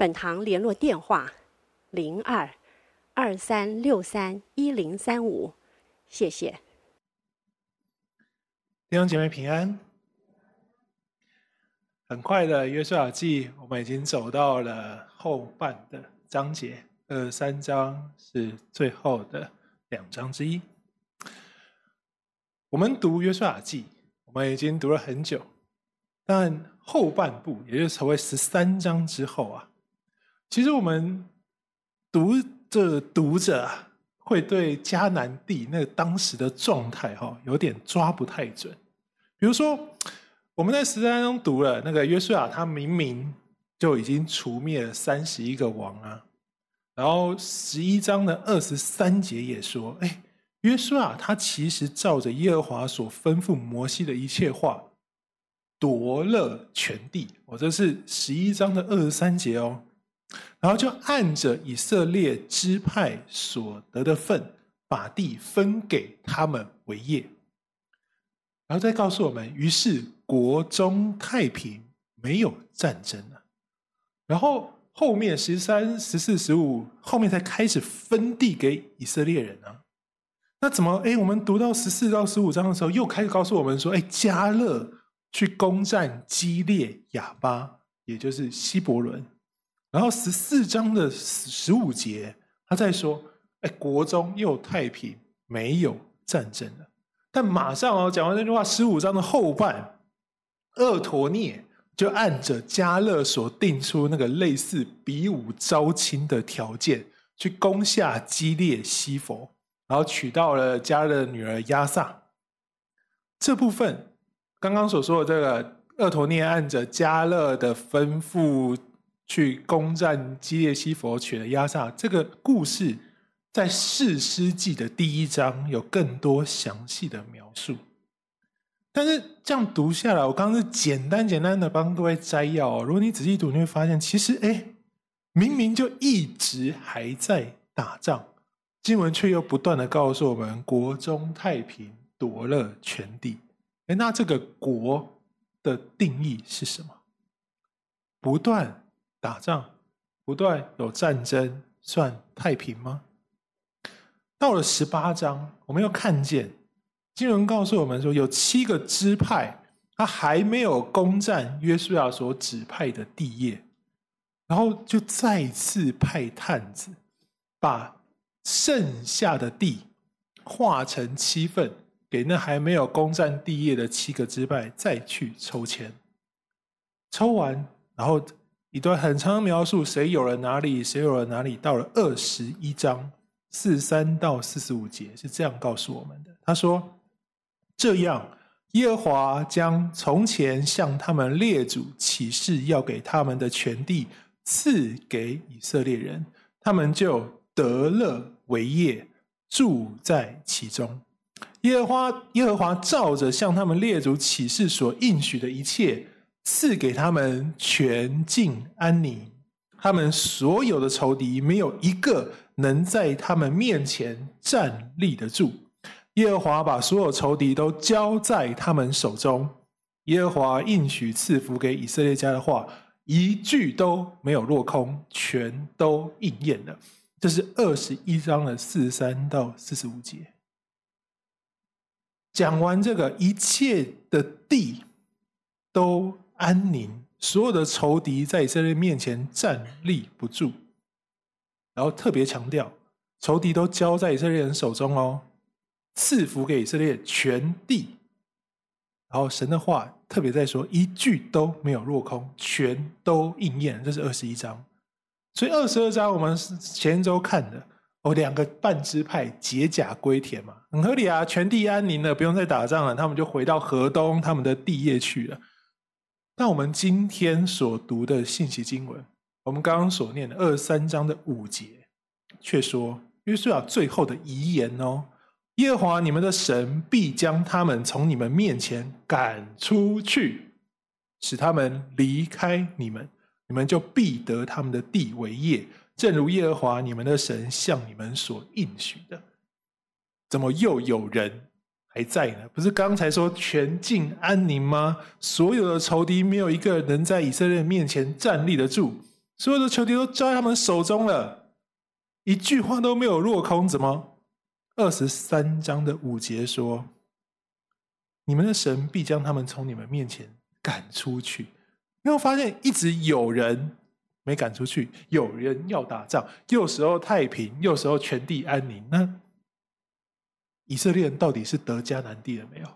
本堂联络电话：零二二三六三一零三五，谢谢。弟兄姐妹平安。很快的，《约书亚记》我们已经走到了后半的章节，二三章是最后的两章之一。我们读《约书亚记》，我们已经读了很久，但后半部，也就是成为十三章之后啊。其实我们读着读着，会对迦南地那个当时的状态哈，有点抓不太准。比如说，我们在十三章读了那个约书亚，他明明就已经除灭了三十一个王啊。然后十一章的二十三节也说，哎，约书亚他其实照着耶和华所吩咐摩西的一切话，夺了全地。我这是十一章的二十三节哦。然后就按着以色列支派所得的份，把地分给他们为业。然后再告诉我们，于是国中太平，没有战争了。然后后面十三、十四、十五，后面才开始分地给以色列人啊。那怎么？哎，我们读到十四到十五章的时候，又开始告诉我们说，哎，迦勒去攻占基列亚巴，也就是希伯伦。然后十四章的十五节，他在说：“哎，国中又太平，没有战争了。”但马上哦，讲完这句话，十五章的后半，俄陀聂就按着迦勒所定出那个类似比武招亲的条件，去攻下基列西佛，然后娶到了迦勒的女儿押撒。这部分刚刚所说的这个俄陀聂按着迦勒的吩咐。去攻占基列西佛，取了押撒。这个故事在士师记的第一章有更多详细的描述。但是这样读下来，我刚刚是简单简单的帮各位摘要。如果你仔细读，你会发现，其实哎，明明就一直还在打仗，经文却又不断的告诉我们国中太平，夺了全地。哎，那这个国的定义是什么？不断。打仗不断有战争，算太平吗？到了十八章，我们又看见经文告诉我们说，有七个支派，他还没有攻占约书亚所指派的地业，然后就再次派探子，把剩下的地划成七份，给那还没有攻占地业的七个支派再去抽签，抽完然后。一段很长的描述，谁有了哪里，谁有了哪里。到了二十一章四十三到四十五节是这样告诉我们的：他说，这样耶和华将从前向他们列祖起誓要给他们的全地赐给以色列人，他们就得了为业，住在其中。耶和华耶和华照着向他们列祖起誓所应许的一切。赐给他们全境安宁，他们所有的仇敌没有一个能在他们面前站立得住。耶和华把所有仇敌都交在他们手中。耶和华应许赐福给以色列家的话，一句都没有落空，全都应验了。这是二十一章的四十三到四十五节。讲完这个，一切的地都。安宁，所有的仇敌在以色列面前站立不住，然后特别强调，仇敌都交在以色列人手中哦，赐福给以色列全地。然后神的话特别在说，一句都没有落空，全都应验。这是二十一章，所以二十二章我们前一周看的哦，两个半支派解甲归田嘛，很合理啊，全地安宁了，不用再打仗了，他们就回到河东他们的地业去了。那我们今天所读的信息经文，我们刚刚所念的二三章的五节，却说约书亚最后的遗言哦，耶和华你们的神必将他们从你们面前赶出去，使他们离开你们，你们就必得他们的地为业，正如耶和华你们的神向你们所应许的。怎么又有人还在呢？不是刚才说全境安宁吗？所有的仇敌没有一个能在以色列面前站立得住，所有的仇敌都交在他们手中了，一句话都没有落空。怎么？二十三章的五节说：“你们的神必将他们从你们面前赶出去。”你会发现，一直有人没赶出去，有人要打仗，有时候太平，有时候全地安宁。那以色列人到底是得迦南地了没有？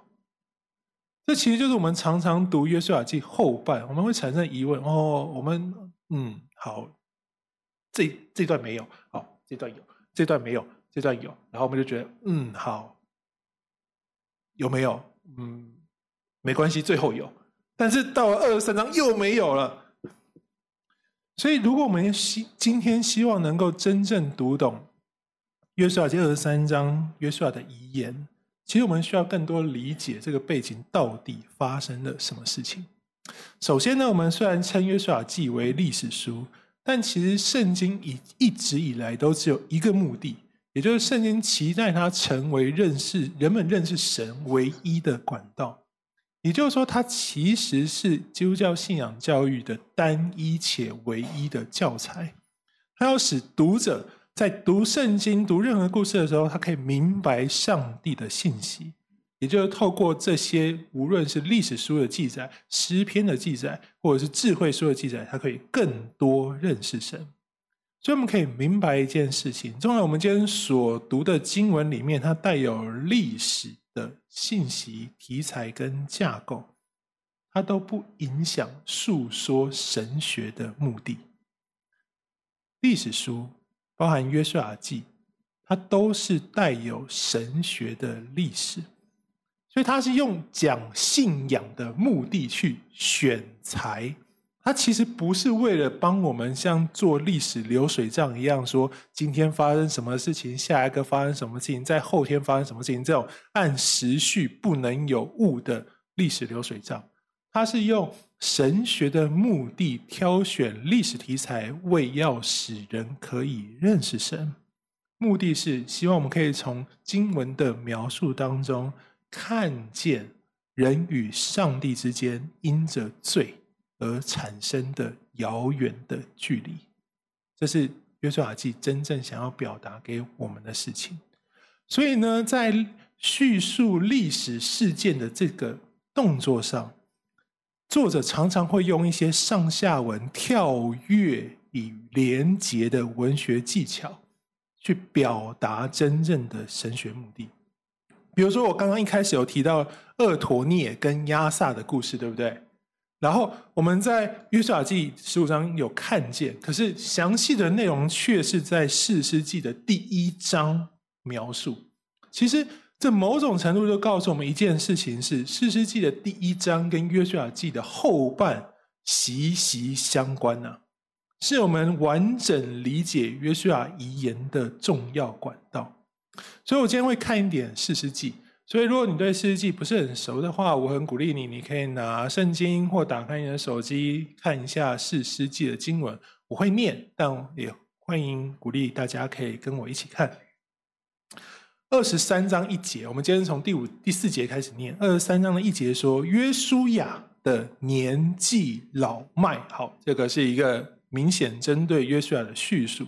这其实就是我们常常读约书亚记后半，我们会产生疑问：哦，我们嗯，好，这这段没有，好，这段有，这段没有，这段有，然后我们就觉得嗯，好，有没有？嗯，没关系，最后有。但是到了二十三章又没有了。所以，如果我们希今天希望能够真正读懂。约书亚记二十三章，约书亚的遗言，其实我们需要更多理解这个背景到底发生了什么事情。首先呢，我们虽然称约书亚记为历史书，但其实圣经以一直以来都只有一个目的，也就是圣经期待它成为认识人们认识神唯一的管道。也就是说，它其实是基督教信仰教育的单一且唯一的教材，它要使读者。在读圣经、读任何故事的时候，他可以明白上帝的信息，也就是透过这些，无论是历史书的记载、诗篇的记载，或者是智慧书的记载，他可以更多认识神。所以我们可以明白一件事情：，纵然我们今天所读的经文里面，它带有历史的信息、题材跟架构，它都不影响述说神学的目的。历史书。包含约书亚记，它都是带有神学的历史，所以它是用讲信仰的目的去选材。它其实不是为了帮我们像做历史流水账一样，说今天发生什么事情，下一个发生什么事情，在后天发生什么事情，这种按时序不能有误的历史流水账。它是用神学的目的挑选历史题材，为要使人可以认识神。目的是希望我们可以从经文的描述当中，看见人与上帝之间因着罪而产生的遥远的距离。这是约书亚记真正想要表达给我们的事情。所以呢，在叙述历史事件的这个动作上，作者常常会用一些上下文跳跃与连结的文学技巧，去表达真正的神学目的。比如说，我刚刚一开始有提到厄陀聂跟亚撒的故事，对不对？然后我们在约书亚记十五章有看见，可是详细的内容却是在士师记的第一章描述。其实。这某种程度就告诉我们一件事情：是《士师记》的第一章跟《约书亚记》的后半息息相关呢、啊，是我们完整理解约书亚遗言的重要管道。所以，我今天会看一点《士师记》。所以，如果你对《士师记》不是很熟的话，我很鼓励你，你可以拿圣经或打开你的手机看一下《士师记》的经文。我会念，但也欢迎鼓励大家可以跟我一起看。二十三章一节，我们今天从第五、第四节开始念。二十三章的一节说：“约书亚的年纪老迈。”好，这个是一个明显针对约书亚的叙述。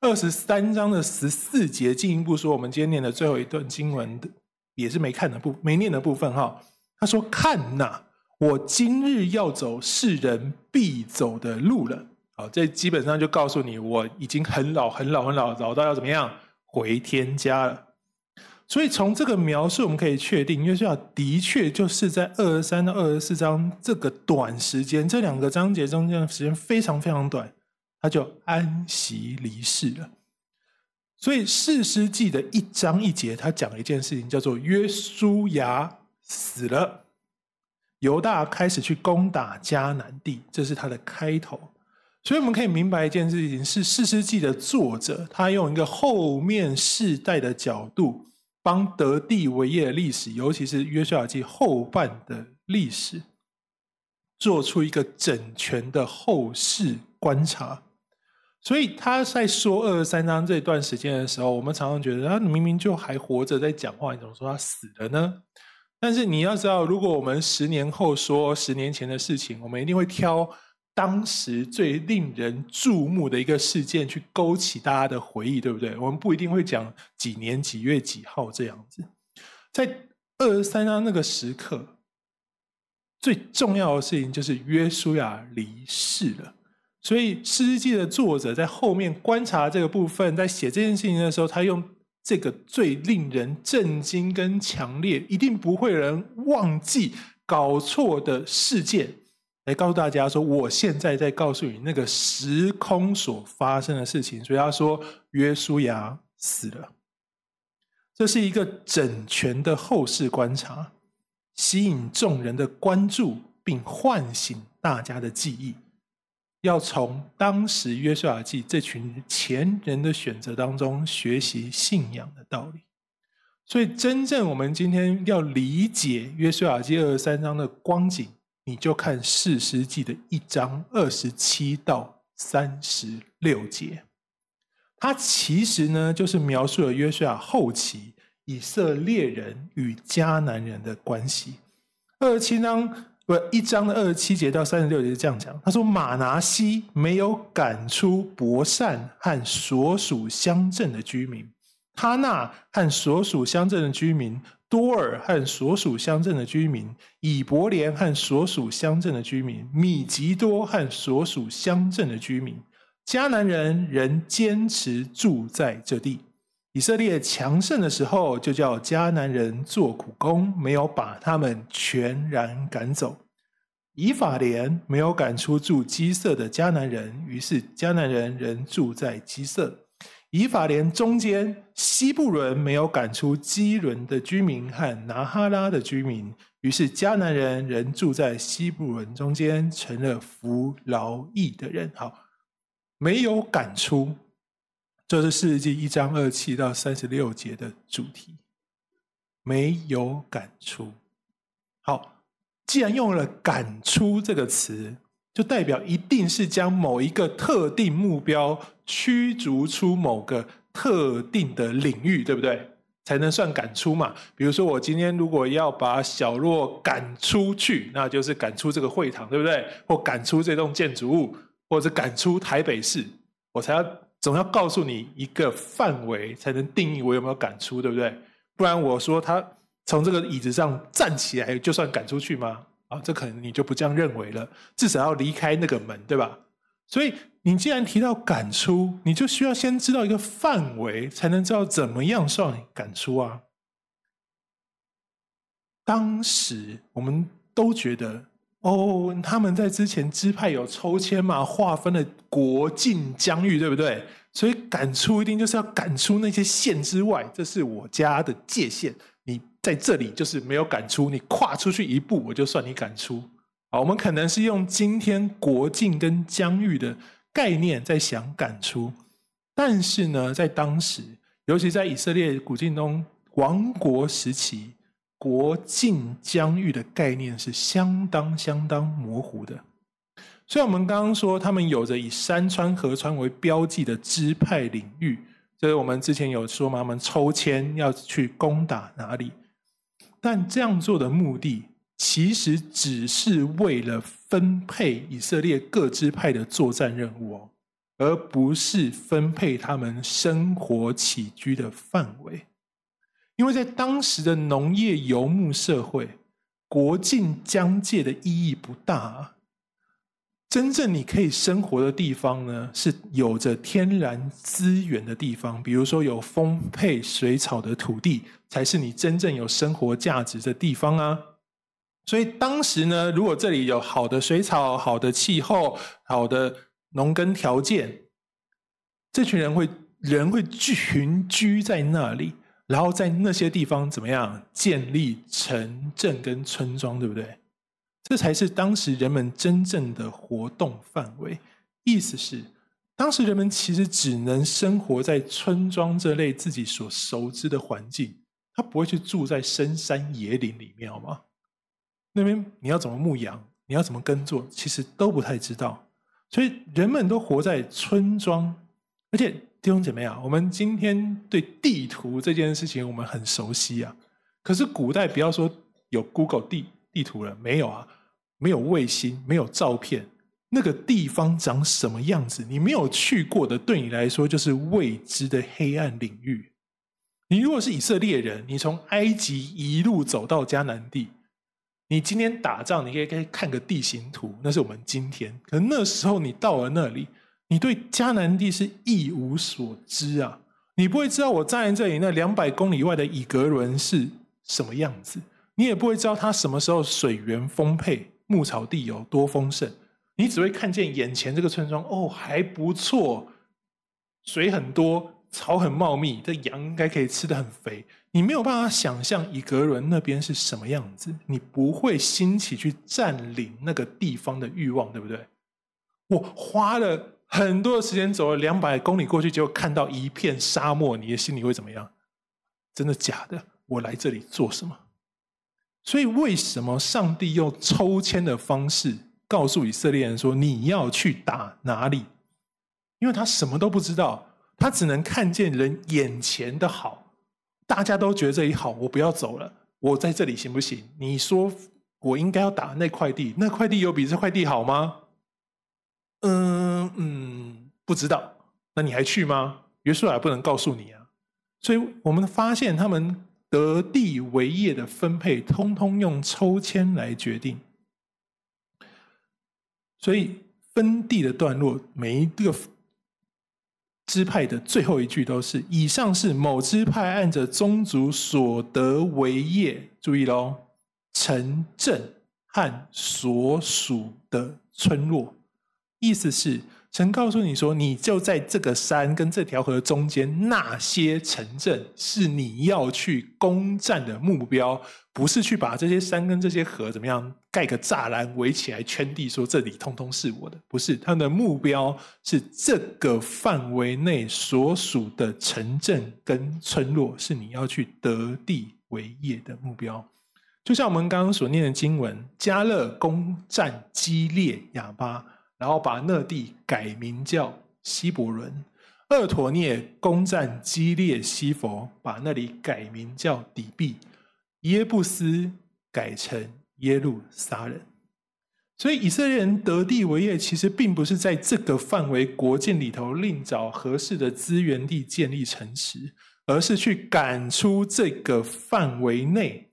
二十三章的十四节进一步说，我们今天念的最后一段经文的也是没看的部、没念的部分。哈，他说：“看呐，我今日要走世人必走的路了。”好，这基本上就告诉你，我已经很老、很老、很老，老到要怎么样回天家了。所以从这个描述，我们可以确定，约书亚的确就是在二十三到二十四章这个短时间，这两个章节中间的时间非常非常短，他就安息离世了。所以四世纪的一章一节，他讲了一件事情，叫做约书亚死了，犹大开始去攻打迦南地，这是他的开头。所以我们可以明白一件事情：是《四世纪》的作者，他用一个后面世代的角度，帮得地为业的历史，尤其是约书亚记后半的历史，做出一个整全的后世观察。所以他在说二十三章这段时间的时候，我们常常觉得他明明就还活着在讲话，你怎么说他死了呢？但是你要知道，如果我们十年后说十年前的事情，我们一定会挑当时最令人注目的一个事件去勾起大家的回忆，对不对？我们不一定会讲几年几月几号这样子。在二十三章那个时刻，最重要的事情就是约书亚离世了。所以《士师记》的作者在后面观察这个部分，在写这件事情的时候，他用这个最令人震惊跟强烈，一定不会人忘记、搞错的事件，来告诉大家说：我现在在告诉你那个时空所发生的事情。所以他说，约书亚死了。这是一个整全的后世观察，吸引众人的关注，并唤醒大家的记忆。要从当时约书亚记这群前人的选择当中学习信仰的道理，所以真正我们今天要理解约书亚记二十三章的光景，你就看士师记的一章二十七到三十六节，它其实呢就是描述了约书亚后期以色列人与迦南人的关系。二十七章。不，一章的二十七节到三十六节是这样讲。他说：“马拿西没有赶出伯善和所属乡镇的居民，他那和所属乡镇的居民，多尔和所属乡镇的居民，以伯莲和所属乡镇的居民，米吉多和所属乡镇的居民。迦南人仍坚持住在这地。以色列强盛的时候，就叫迦南人做苦工，没有把他们全然赶走。”以法莲没有赶出住基色的迦南人，于是迦南人仍住在基色。以法莲中间，西布伦没有赶出基伦的居民和拿哈拉的居民，于是迦南人仍住在西布伦中间，成了服劳役的人。好，没有赶出，这是士师记一章二七到三十六节的主题。没有赶出，好。既然用了“赶出”这个词，就代表一定是将某一个特定目标驱逐出某个特定的领域，对不对？才能算赶出嘛。比如说，我今天如果要把小若赶出去，那就是赶出这个会堂，对不对？或赶出这栋建筑物，或者赶出台北市，我才要总要告诉你一个范围，才能定义我有没有赶出，对不对？不然我说他。从这个椅子上站起来，就算赶出去吗？啊，这可能你就不这样认为了。至少要离开那个门，对吧？所以你既然提到赶出，你就需要先知道一个范围，才能知道怎么样算赶出啊。当时我们都觉得，哦，他们在之前支派有抽签嘛，划分了国境疆域，对不对？所以赶出一定就是要赶出那些县之外，这是我家的界限。在这里就是没有赶出，你跨出去一步，我就算你赶出。好，我们可能是用今天国境跟疆域的概念在想赶出，但是呢，在当时，尤其在以色列古境中王国时期，国境疆域的概念是相当相当模糊的。虽然我们刚刚说他们有着以山川河川为标记的支派领域。就是我们之前有说嘛，我们抽签要去攻打哪里，但这样做的目的其实只是为了分配以色列各支派的作战任务，而不是分配他们生活起居的范围。因为在当时的农业游牧社会，国境疆界的意义不大啊。真正你可以生活的地方呢，是有着天然资源的地方，比如说有丰沛水草的土地，才是你真正有生活价值的地方啊。所以当时呢，如果这里有好的水草、好的气候、好的农耕条件，这群人会人会群居在那里，然后在那些地方怎么样建立城镇跟村庄，对不对？这才是当时人们真正的活动范围，意思是，当时人们其实只能生活在村庄这类自己所熟知的环境，他不会去住在深山野岭里面，好吗？那边你要怎么牧羊，你要怎么耕作，其实都不太知道。所以人们都活在村庄，而且弟兄姐妹啊，我们今天对地图这件事情我们很熟悉啊。可是古代不要说有 Google 地地图了，没有啊，没有卫星，没有照片，那个地方长什么样子，你没有去过的，对你来说就是未知的黑暗领域。你如果是以色列人，你从埃及一路走到迦南地。你今天打仗，你可以可以看个地形图，那是我们今天。可那时候你到了那里，你对迦南地是一无所知啊！你不会知道我站在这里那两百公里外的以革伦是什么样子，你也不会知道它什么时候水源丰沛、牧草地有多丰盛。你只会看见眼前这个村庄，哦，还不错，水很多。草很茂密，这羊应该可以吃得很肥。你没有办法想象以格伦那边是什么样子，你不会兴起去占领那个地方的欲望，对不对？我花了很多的时间走了两百公里过去，结果看到一片沙漠，你的心里会怎么样？真的假的？我来这里做什么？所以为什么上帝用抽签的方式告诉以色列人说你要去打哪里？因为他什么都不知道。他只能看见人眼前的好，大家都觉得这里好，我不要走了，我在这里行不行？你说我应该要打那块地，那块地有比这块地好吗？嗯嗯，不知道。那你还去吗？约书亚不能告诉你啊。所以我们发现他们得地为业的分配，通通用抽签来决定。所以分地的段落，每一个。支派的最后一句都是：以上是某支派按着宗族所得为业，注意喽，城镇和所属的村落。意思是，神告诉你说，你就在这个山跟这条河中间，那些城镇是你要去攻占的目标。不是去把这些山跟这些河怎么样盖个栅栏围起来圈地，说这里通通是我的。不是，他的目标是这个范围内所属的城镇跟村落是你要去得地为业的目标。就像我们刚刚所念的经文，加勒攻占基列雅巴，然后把那地改名叫西伯伦；厄陀聂攻占基列西弗，把那里改名叫底比。耶布斯改成耶路撒冷，所以以色列人得地为业，其实并不是在这个范围国境里头另找合适的资源地建立城池，而是去赶出这个范围内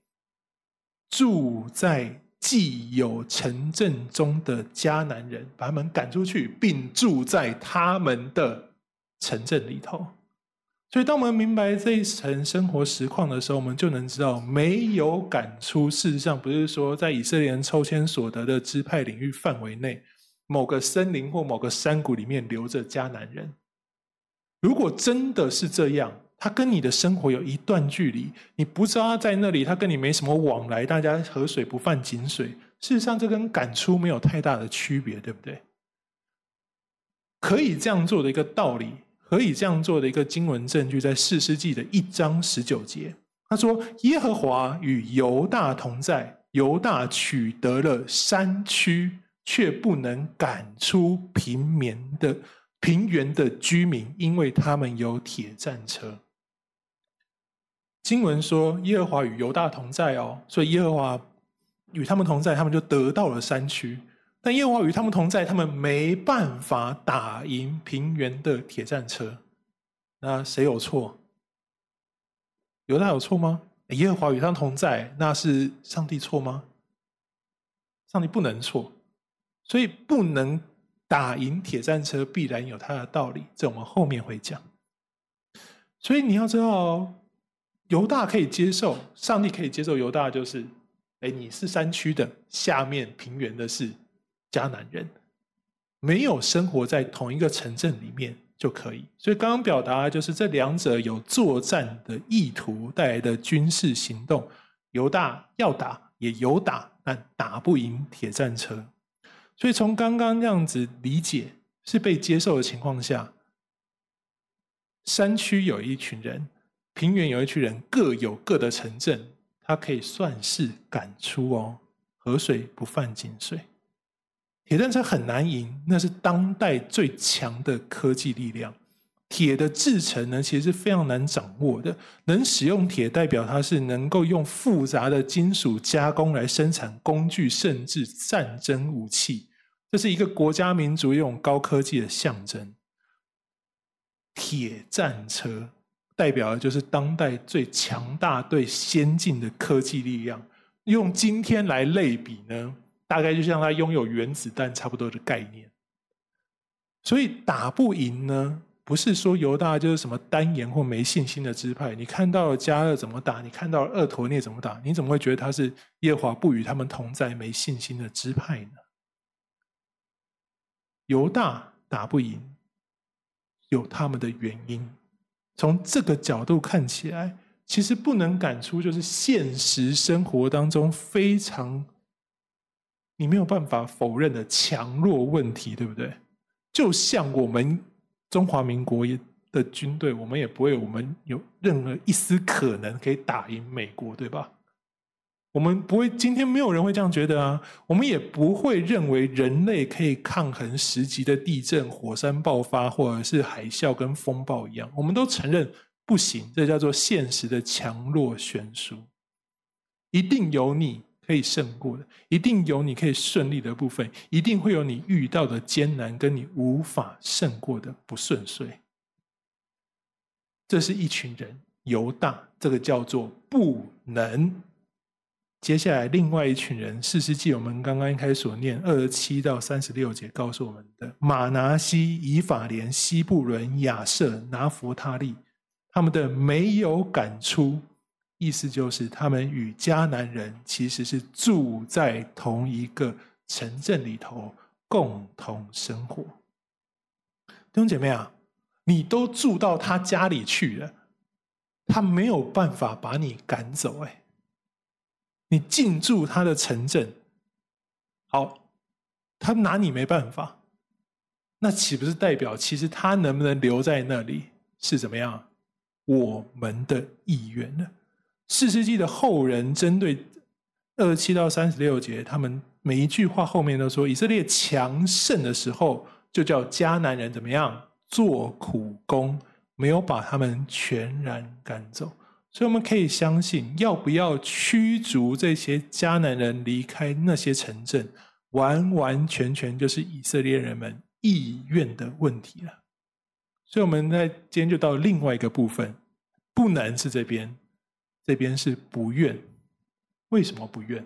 住在既有城镇中的迦南人，把他们赶出去，并住在他们的城镇里头。所以，当我们明白这一层生活实况的时候，我们就能知道，没有赶出。事实上，不是说在以色列人抽签所得的支派领域范围内，某个森林或某个山谷里面留着迦南人。如果真的是这样，他跟你的生活有一段距离，你不知道他在那里，他跟你没什么往来，大家河水不犯井水。事实上，这跟赶出没有太大的区别，对不对？可以这样做的一个道理。可以这样做的一个经文证据，在四世纪的一章十九节，他说：“耶和华与犹大同在，犹大取得了山区，却不能赶出平原的平原的居民，因为他们有铁战车。”经文说：“耶和华与犹大同在哦，所以耶和华与他们同在，他们就得到了山区。”但耶和华与他们同在，他们没办法打赢平原的铁战车。那谁有错？犹大有错吗？耶和华与他们同在，那是上帝错吗？上帝不能错，所以不能打赢铁战车，必然有他的道理。这我们后面会讲。所以你要知道哦，犹大可以接受，上帝可以接受犹大，就是，哎，你是山区的，下面平原的是。迦南人没有生活在同一个城镇里面就可以，所以刚刚表达就是这两者有作战的意图带来的军事行动。犹大要打也有打，但打不赢铁战车。所以从刚刚这样子理解，是被接受的情况下，山区有一群人，平原有一群人，各有各的城镇，它可以算是赶出哦。河水不犯井水，铁战车很难赢，那是当代最强的科技力量。铁的制成呢，其实是非常难掌握的。能使用铁，代表它是能够用复杂的金属加工来生产工具，甚至战争武器。这是一个国家民族用高科技的象征。铁战车代表的就是当代最强大、最先进的科技力量。用今天来类比呢，大概就像他拥有原子弹差不多的概念。所以打不赢呢，不是说犹大就是什么单言或没信心的支派。你看到了加勒怎么打，你看到了俄陀聂怎么打，你怎么会觉得他是耶华不与他们同在、没信心的支派呢？犹大打不赢，有他们的原因。从这个角度看起来。其实不能感出，就是现实生活当中非常你没有办法否认的强弱问题，对不对？就像我们中华民国的军队，我们也不会，我们有任何一丝可能可以打赢美国，对吧？我们不会，今天没有人会这样觉得啊。我们也不会认为人类可以抗衡十级的地震、火山爆发，或者是海啸跟风暴一样。我们都承认。不行，这叫做现实的强弱悬殊。一定有你可以胜过的，一定有你可以顺利的部分，一定会有你遇到的艰难，跟你无法胜过的不顺遂。这是一群人，犹大，这个叫做不能。接下来，另外一群人，士师记我们刚刚一开始所念二十七到三十六节，告诉我们的马拿西、以法莲、西布伦、亚设、拿弗他利。他们的没有赶出，意思就是他们与迦南人其实是住在同一个城镇里头，共同生活。弟兄姐妹啊，你都住到他家里去了，他没有办法把你赶走。哎，你进驻他的城镇，好，他拿你没办法，那岂不是代表其实他能不能留在那里是怎么样？我们的意愿呢？四世纪的后人针对二十七到三十六节，他们每一句话后面都说，以色列强盛的时候，就叫迦南人怎么样做苦工，没有把他们全然赶走。所以我们可以相信，要不要驱逐这些迦南人离开那些城镇，完完全全就是以色列人们意愿的问题了。所以我们在今天就到另外一个部分，不能是这边，这边是不愿。为什么不愿？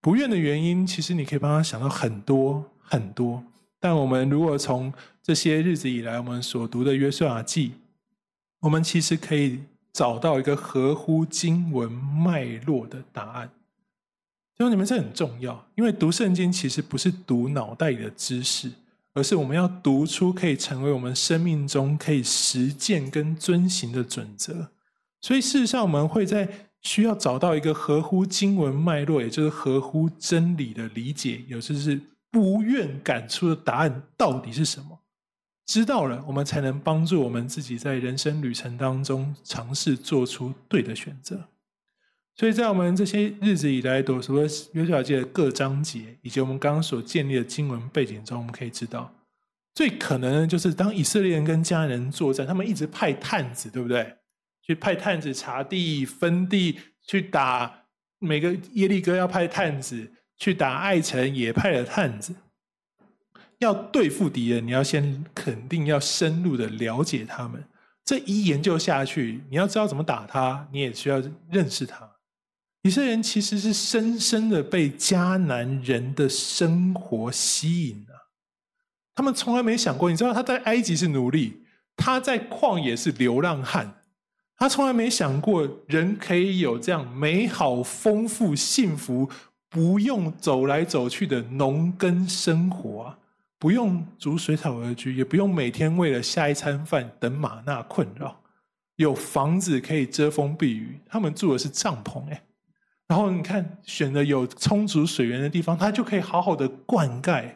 不愿的原因，其实你可以帮他想到很多很多。但我们如果从这些日子以来我们所读的约瑟亚记，我们其实可以找到一个合乎经文脉络的答案。因为你们这很重要，因为读圣经其实不是读脑袋里的知识。而是我们要读出可以成为我们生命中可以实践跟遵行的准则。所以事实上，我们会在需要找到一个合乎经文脉络，也就是合乎真理的理解，也就是不愿赶出的答案到底是什么？知道了，我们才能帮助我们自己在人生旅程当中尝试做出对的选择。所以在我们这些日子以来，读所谓约书亚记的各章节，以及我们刚刚所建立的经文背景中，我们可以知道，最可能的就是当以色列人跟迦南人作战，他们一直派探子，对不对？去派探子查地、分地，去打每个耶利哥要派探子，去打爱城也派了探子。要对付敌人，你要先肯定要深入的了解他们。这一研究下去，你要知道怎么打他，你也需要认识他。以色列人其实是深深的被迦南人的生活吸引了。他们从来没想过，你知道他在埃及是奴隶，他在旷野是流浪汉，他从来没想过人可以有这样美好、丰富、幸福，不用走来走去的农耕生活啊，不用逐水草而居，也不用每天为了下一餐饭等玛纳困扰，有房子可以遮风避雨，他们住的是帐篷哎。然后你看，选择有充足水源的地方，它就可以好好的灌溉。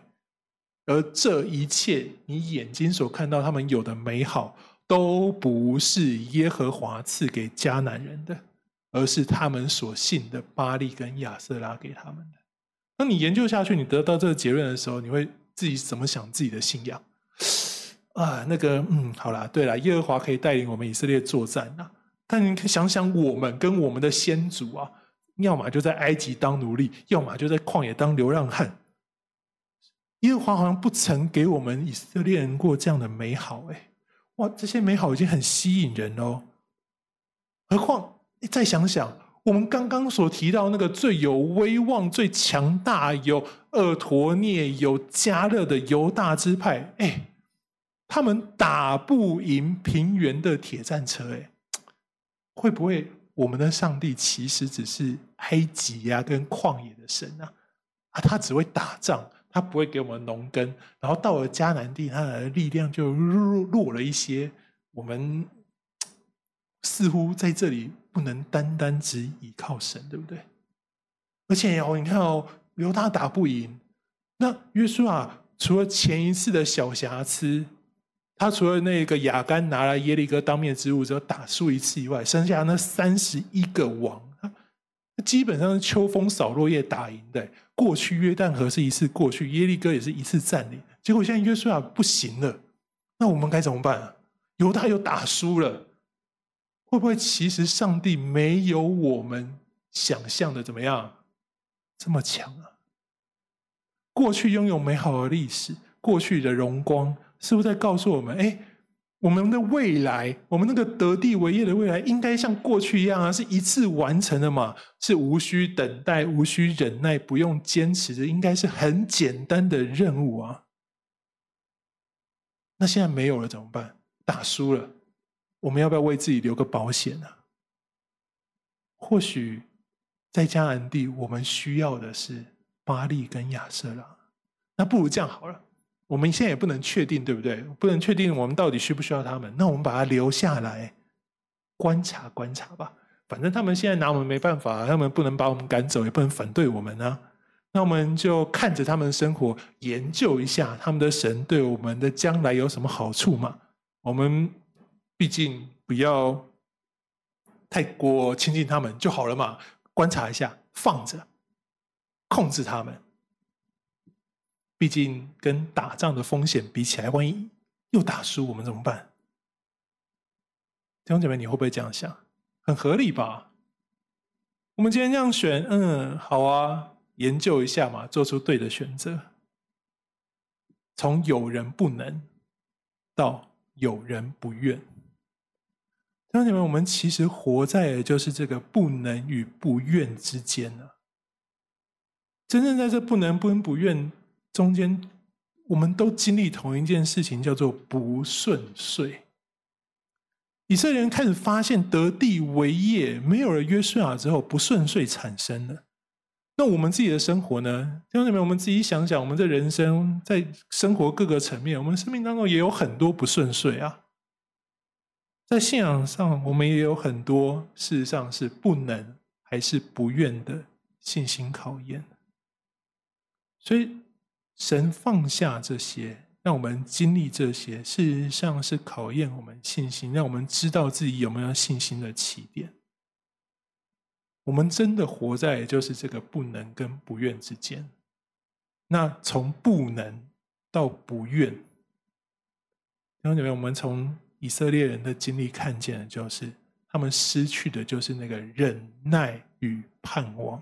而这一切你眼睛所看到他们有的美好，都不是耶和华赐给迦南人的，而是他们所信的巴力跟亚瑟拉给他们的。当你研究下去，你得到这个结论的时候，你会自己怎么想自己的信仰？啊，那个，嗯，好啦，对啦，耶和华可以带领我们以色列作战啊。但你可以想想，我们跟我们的先祖啊，要么就在埃及当奴隶，要么就在旷野当流浪汉。耶和华好像不曾给我们以色列人过这样的美好，哎，哇，这些美好已经很吸引人哦。何况你再想想。我们刚刚所提到那个最有威望、最强大、有厄陀聂、有迦勒的犹大支派，哎，他们打不赢平原的铁战车，哎，会不会我们的上帝其实只是埃及呀、啊、跟旷野的神啊？啊，他只会打仗，他不会给我们农耕，然后到了迦南地，他的力量就弱弱了一些。我们似乎在这里。不能单单只依靠神，对不对？而且哦，你看哦，犹大打不赢。那约书亚除了前一次的小瑕疵，他除了那个亚干拿来耶利哥当面之物之后打输一次以外，剩下那三十一个王，基本上秋风扫落叶打赢的。过去约旦河是一次过去，耶利哥也是一次占领。结果现在约书亚不行了，那我们该怎么办啊？犹大又打输了。会不会其实上帝没有我们想象的怎么样这么强啊？过去拥有美好的历史，过去的荣光，是不是在告诉我们：哎，我们的未来，我们那个得地为业的未来，应该像过去一样啊，是一次完成的嘛？是无需等待，无需忍耐，不用坚持的，应该是很简单的任务啊。那现在没有了怎么办？打输了。我们要不要为自己留个保险呢？或许在迦南地，我们需要的是巴利跟亚瑟拉。那不如这样好了，我们现在也不能确定，对不对？不能确定我们到底需不需要他们。那我们把他留下来观察观察吧。反正他们现在拿我们没办法，他们不能把我们赶走，也不能反对我们啊。那我们就看着他们的生活，研究一下他们的神对我们的将来有什么好处嘛？我们。毕竟不要太过亲近他们就好了嘛，观察一下，放着，控制他们。毕竟跟打仗的风险比起来，万一又打输，我们怎么办？弟兄姐妹，你会不会这样想？很合理吧？我们今天这样选，嗯，好啊，研究一下嘛，做出对的选择。从有人不能到有人不愿。弟兄姐妹，我们其实活在的就是这个不能与不愿之间呢。真正在这不能、不能、不愿中间，我们都经历同一件事情，叫做不顺遂。以色列人开始发现得地为业，没有了约书亚之后，不顺遂产生了。那我们自己的生活呢？弟兄姐妹，我们自己想想，我们这人生在生活各个层面，我们生命当中也有很多不顺遂啊。在信仰上，我们也有很多事实上是不能还是不愿的信心考验。所以，神放下这些，让我们经历这些，事实上是考验我们信心，让我们知道自己有没有信心的起点。我们真的活在就是这个不能跟不愿之间。那从不能到不愿，弟兄姊妹，我们从。以色列人的经历看见的就是，他们失去的就是那个忍耐与盼望。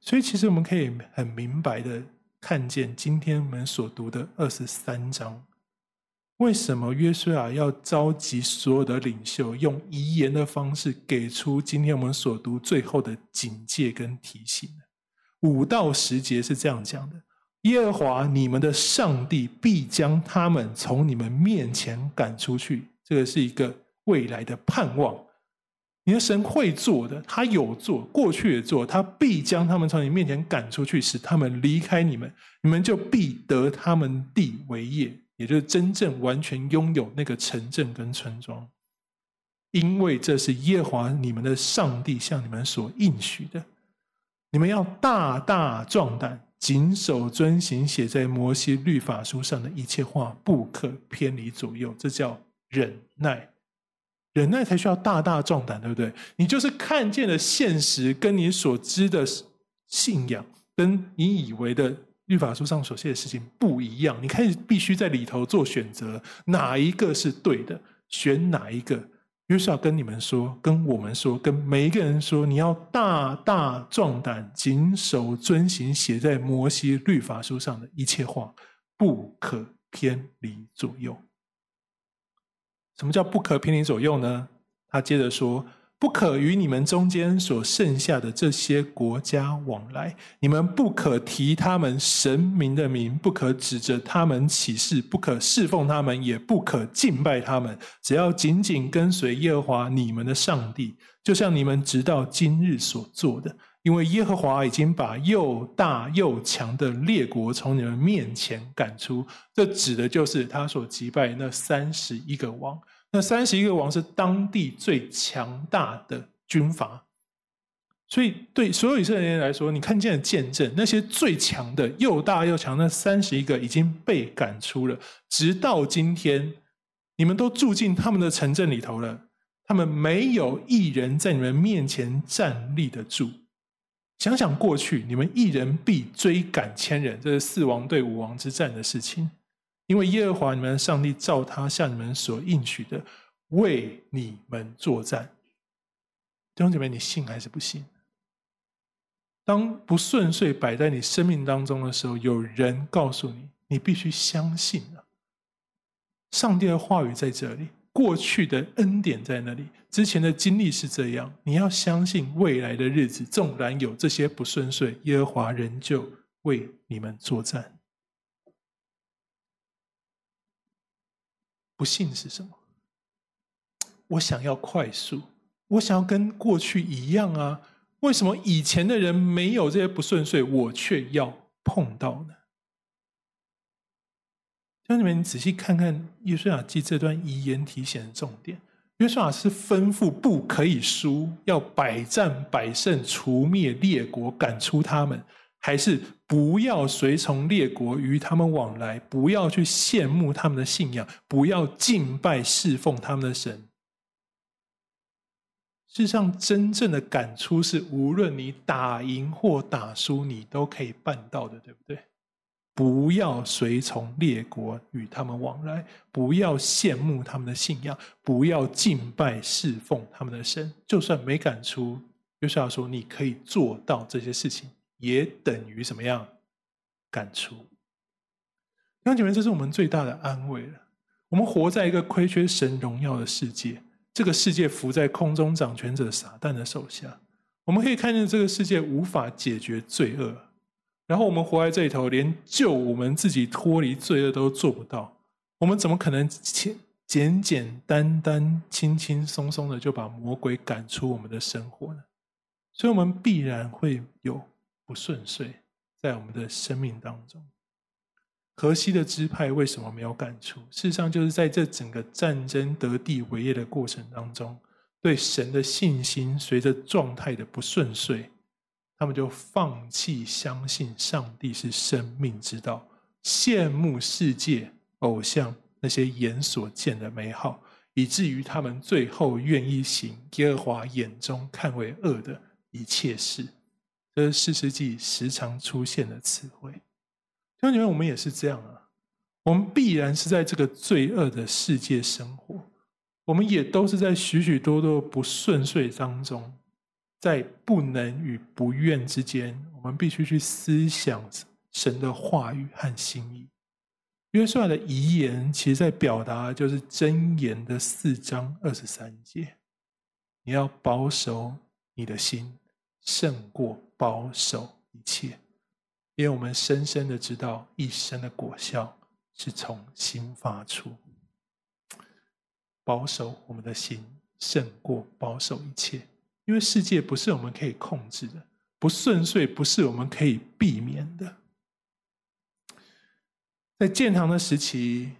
所以，其实我们可以很明白的看见，今天我们所读的二十三章，为什么约书亚要召集所有的领袖，用遗言的方式给出今天我们所读最后的警戒跟提醒呢？五到十节是这样讲的。耶和华你们的上帝必将他们从你们面前赶出去，这个是一个未来的盼望。你的神会做的，他有做，过去也做，他必将他们从你面前赶出去，使他们离开你们，你们就必得他们地为业，也就是真正完全拥有那个城镇跟村庄，因为这是耶和华你们的上帝向你们所应许的。你们要大大壮胆。谨守遵行写在摩西律法书上的一切话，不可偏离左右。这叫忍耐。忍耐才需要大大壮胆，对不对？你就是看见了现实，跟你所知的信仰，跟你以为的律法书上所写的事情不一样。你开始必须在里头做选择，哪一个是对的，选哪一个。约瑟跟你们说，跟我们说，跟每一个人说，你要大大壮胆，谨守遵行写在摩西律法书上的一切话，不可偏离左右。什么叫不可偏离左右呢？他接着说：“不可与你们中间所剩下的这些国家往来，你们不可提他们神明的名，不可指着他们起誓，不可侍奉他们，也不可敬拜他们。只要紧紧跟随耶和华你们的上帝，就像你们直到今日所做的。因为耶和华已经把又大又强的列国从你们面前赶出。这指的就是他所击败那三十一个王。”那三十一个王是当地最强大的军阀，所以对所有以色列人来说，你看见了见证，那些最强的、又大又强的三十一个已经被赶出了。直到今天，你们都住进他们的城镇里头了，他们没有一人在你们面前站立得住。想想过去，你们一人必追赶千人，这是四王对五王之战的事情。因为耶和华你们上帝照他向你们所应许的，为你们作战。弟兄姐妹，你信还是不信？当不顺遂摆在你生命当中的时候，有人告诉你，你必须相信了。上帝的话语在这里，过去的恩典在那里，之前的经历是这样。你要相信未来的日子，纵然有这些不顺遂，耶和华仍旧为你们作战。不幸是什么？我想要快速，我想要跟过去一样啊！为什么以前的人没有这些不顺遂，我却要碰到呢？兄弟们，你仔细看看《约书亚记》这段遗言提醒的重点。约书亚是吩咐不可以输，要百战百胜，除灭列国，赶出他们。还是不要随从列国与他们往来，不要去羡慕他们的信仰，不要敬拜侍奉他们的神。事实上，真正的赶出是无论你打赢或打输，你都可以办到的，对不对？不要随从列国与他们往来，不要羡慕他们的信仰，不要敬拜侍奉他们的神。就算没赶出，约书亚说你可以做到这些事情。也等于什么样？赶出。弟兄姐妹，这是我们最大的安慰了。我们活在一个亏缺神荣耀的世界，这个世界浮在空中掌权者撒旦的手下。我们可以看见这个世界无法解决罪恶，然后我们活在这里头，连救我们自己脱离罪恶都做不到。我们怎么可能简简简单单、轻轻松松的就把魔鬼赶出我们的生活呢？所以，我们必然会有。不顺遂，在我们的生命当中，河西的支派为什么没有赶出？事实上，就是在这整个战争得地为业的过程当中，对神的信心随着状态的不顺遂，他们就放弃相信上帝是生命之道，羡慕世界偶像那些眼所见的美好，以至于他们最后愿意行耶和华眼中看为恶的一切事。这是士师记时常出现的词汇。弟兄姐妹，我们也是这样啊。我们必然是在这个罪恶的世界生活，我们也都是在许许多多不顺遂当中，在不能与不愿之间，我们必须去思想神的话语和心意。约书亚的遗言，其实在表达就是箴言的四章二十三节：你要保守你的心，胜过。保守一切，因为我们深深的知道，一生的果效是从心发出。保守我们的心，胜过保守一切，因为世界不是我们可以控制的，不顺遂不是我们可以避免的。在建堂的时期，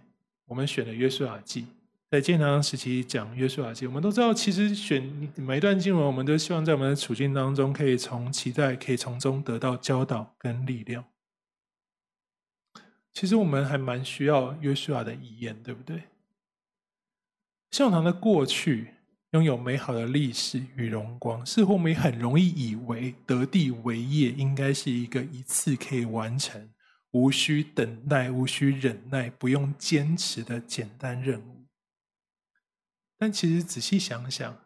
我们选了约书亚记。在建堂时期讲约书亚记，我们都知道，其实选每一段经文，我们都希望在我们的处境当中，可以从期待，可以从中得到教导跟力量。其实我们还蛮需要约书亚的遗言，对不对？信友堂的过去拥有美好的历史与荣光，似乎我们也很容易以为得地为业应该是一个一次可以完成、无需等待、无需忍耐、不用坚持的简单任务。但其实仔细想想，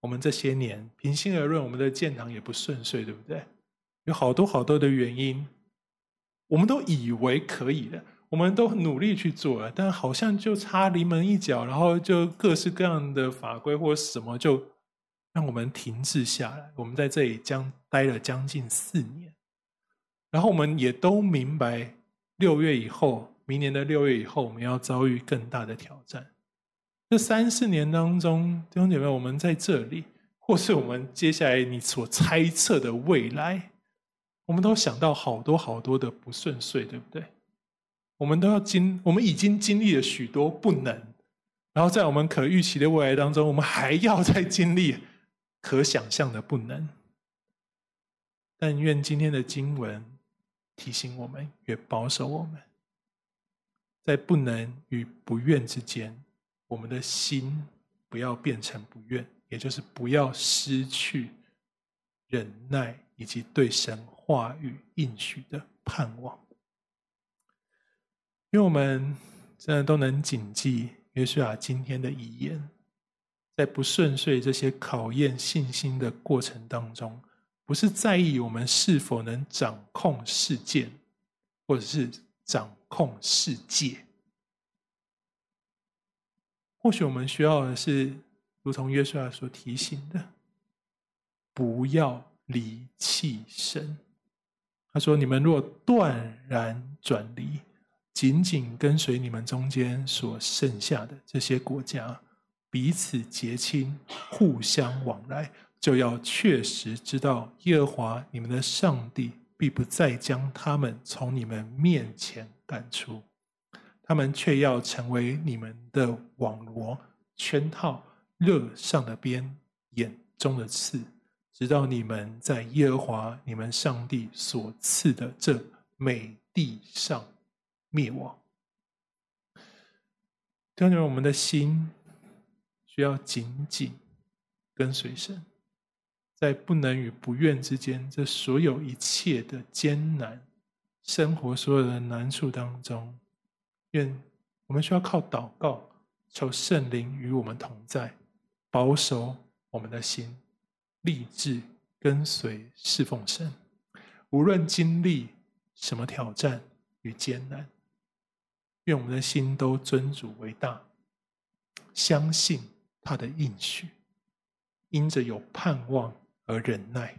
我们这些年，平心而论，我们的建堂也不顺遂，对不对？有好多好多的原因，我们都以为可以的。我们都努力去做了，但好像就差临门一脚，然后就各式各样的法规或什么，就让我们停滞下来。我们在这里将待了将近四年，然后我们也都明白，六月以后，明年的六月以后，我们要遭遇更大的挑战。这三四年当中，弟兄姐妹，我们在这里，或是我们接下来你所猜测的未来，我们都想到好多好多的不顺遂，对不对？我们都要经，我们已经经历了许多不能，然后在我们可预期的未来当中，我们还要再经历 可想象的不能。但愿今天的经文提醒我们，也保守我们，在不能与不愿之间，我们的心不要变成不愿，也就是不要失去忍耐以及对神话语应许的盼望。因为我们真的都能谨记约书亚今天的遗言，在不顺遂这些考验信心的过程当中，不是在意我们是否能掌控事件，或者是掌控世界。或许我们需要的是，如同约书亚所提醒的，不要离弃神。他说：“你们若断然转离。”紧紧跟随你们中间所剩下的这些国家，彼此结亲，互相往来，就要确实知道耶和华你们的上帝必不再将他们从你们面前赶出，他们却要成为你们的网罗、圈套、热上的鞭、眼中的刺，直到你们在耶和华你们上帝所赐的这美地上。灭亡，当然，我们的心需要紧紧跟随神，在不能与不愿之间，这所有一切的艰难生活，所有的难处当中，愿我们需要靠祷告，求圣灵与我们同在，保守我们的心，立志跟随侍奉神，无论经历什么挑战与艰难。愿我们的心都尊主为大，相信他的应许，因着有盼望而忍耐，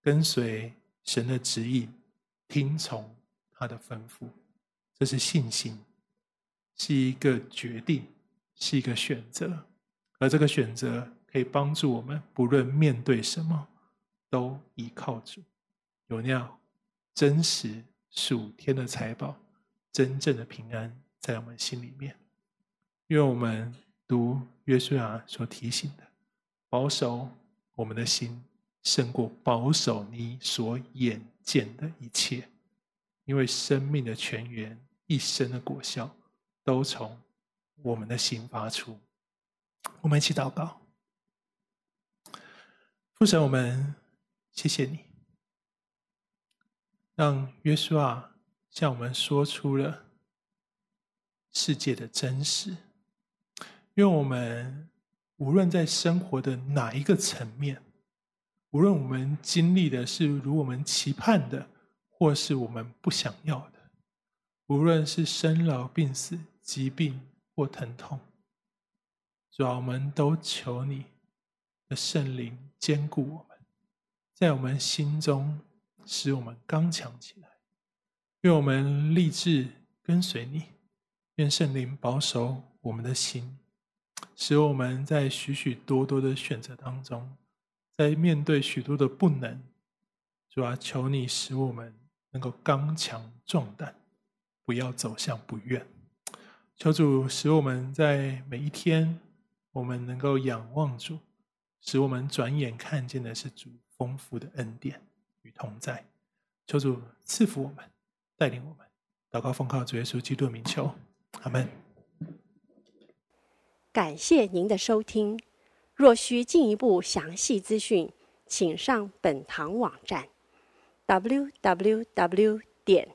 跟随神的指引，听从他的吩咐，这是信心，是一个决定，是一个选择，而这个选择可以帮助我们，不论面对什么，都依靠主，有那样真实属天的财宝。真正的平安在我们心里面，因为我们读约书亚所提醒的，保守我们的心胜过保守你所眼见的一切，因为生命的泉源、一生的果效都从我们的心发出。我们一起祷告，父神，我们谢谢你，让约书亚。向我们说出了世界的真实，愿我们无论在生活的哪一个层面，无论我们经历的是如我们期盼的，或是我们不想要的，无论是生老病死、疾病或疼痛，主啊，我们都求你的圣灵坚固我们，在我们心中使我们刚强起来。愿我们立志跟随你，愿圣灵保守我们的心，使我们在许许多多的选择当中，在面对许多的不能，主啊，求你使我们能够刚强壮胆，不要走向不愿。求主使我们在每一天，我们能够仰望主，使我们转眼看见的是主丰富的恩典与同在。求主赐福我们。带领我们祷告奉靠主耶稣基督的名求，阿门。感谢您的收听。若需进一步详细资讯，请上本堂网站：www 点